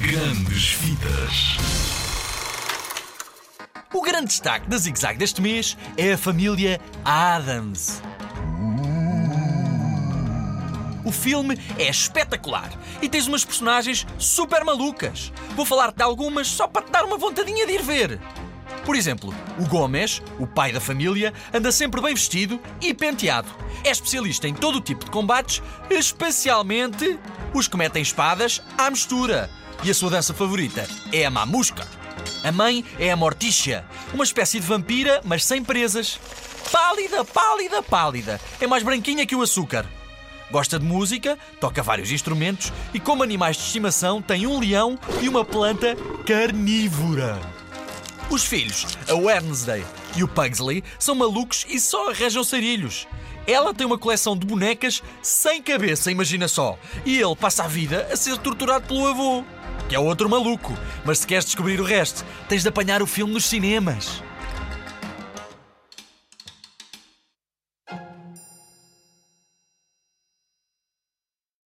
Grandes Vidas. O grande destaque da Zig Zag deste mês é a família Adams. O filme é espetacular e tens umas personagens super malucas. Vou falar-te de algumas só para te dar uma vontadinha de ir ver. Por exemplo, o Gomes, o pai da família, anda sempre bem vestido e penteado. É especialista em todo o tipo de combates, especialmente os que metem espadas à mistura. E a sua dança favorita é a mamusca. A mãe é a Morticia, uma espécie de vampira, mas sem presas. Pálida, pálida, pálida. É mais branquinha que o açúcar. Gosta de música, toca vários instrumentos e, como animais de estimação, tem um leão e uma planta carnívora. Os filhos, a Wednesday e o Pugsley, são malucos e só arranjam sarilhos. Ela tem uma coleção de bonecas sem cabeça, imagina só. E ele passa a vida a ser torturado pelo avô, que é outro maluco. Mas se queres descobrir o resto, tens de apanhar o filme nos cinemas.